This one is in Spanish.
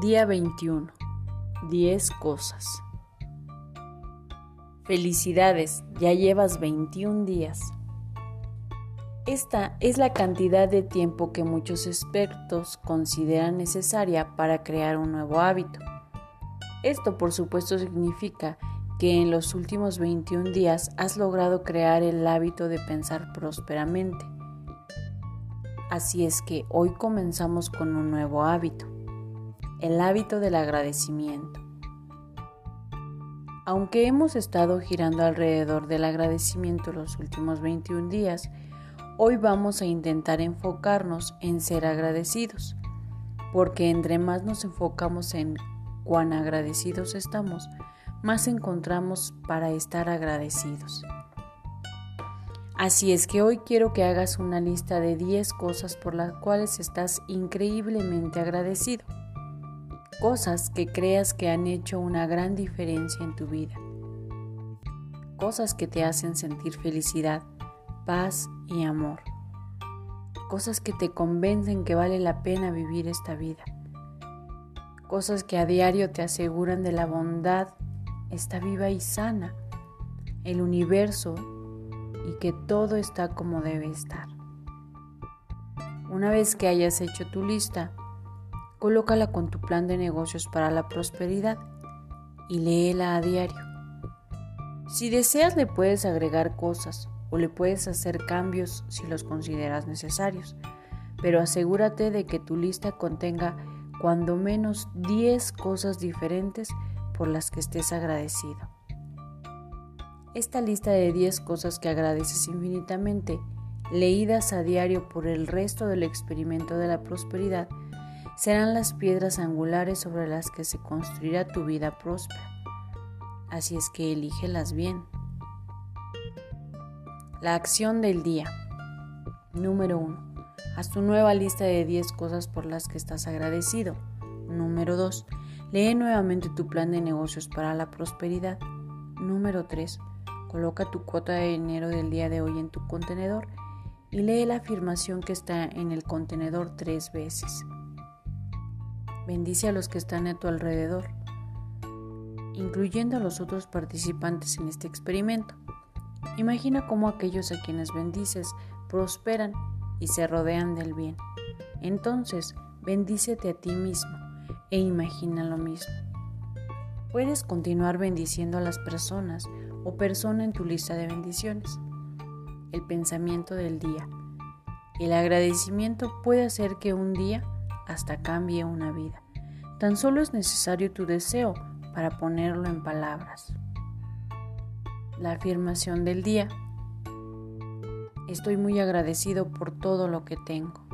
Día 21. 10 cosas. Felicidades, ya llevas 21 días. Esta es la cantidad de tiempo que muchos expertos consideran necesaria para crear un nuevo hábito. Esto por supuesto significa que en los últimos 21 días has logrado crear el hábito de pensar prósperamente. Así es que hoy comenzamos con un nuevo hábito el hábito del agradecimiento. Aunque hemos estado girando alrededor del agradecimiento los últimos 21 días, hoy vamos a intentar enfocarnos en ser agradecidos, porque entre más nos enfocamos en cuán agradecidos estamos, más encontramos para estar agradecidos. Así es que hoy quiero que hagas una lista de 10 cosas por las cuales estás increíblemente agradecido cosas que creas que han hecho una gran diferencia en tu vida, cosas que te hacen sentir felicidad, paz y amor, cosas que te convencen que vale la pena vivir esta vida, cosas que a diario te aseguran de la bondad está viva y sana, el universo y que todo está como debe estar. Una vez que hayas hecho tu lista, Colócala con tu plan de negocios para la prosperidad y léela a diario. Si deseas le puedes agregar cosas o le puedes hacer cambios si los consideras necesarios, pero asegúrate de que tu lista contenga cuando menos 10 cosas diferentes por las que estés agradecido. Esta lista de 10 cosas que agradeces infinitamente, leídas a diario por el resto del experimento de la prosperidad, serán las piedras angulares sobre las que se construirá tu vida próspera. Así es que elígelas bien. La acción del día. Número 1. Haz tu nueva lista de 10 cosas por las que estás agradecido. Número 2. Lee nuevamente tu plan de negocios para la prosperidad. Número 3. Coloca tu cuota de dinero del día de hoy en tu contenedor y lee la afirmación que está en el contenedor tres veces. Bendice a los que están a tu alrededor, incluyendo a los otros participantes en este experimento. Imagina cómo aquellos a quienes bendices prosperan y se rodean del bien. Entonces, bendícete a ti mismo e imagina lo mismo. Puedes continuar bendiciendo a las personas o persona en tu lista de bendiciones. El pensamiento del día. El agradecimiento puede hacer que un día hasta cambie una vida. Tan solo es necesario tu deseo para ponerlo en palabras. La afirmación del día. Estoy muy agradecido por todo lo que tengo.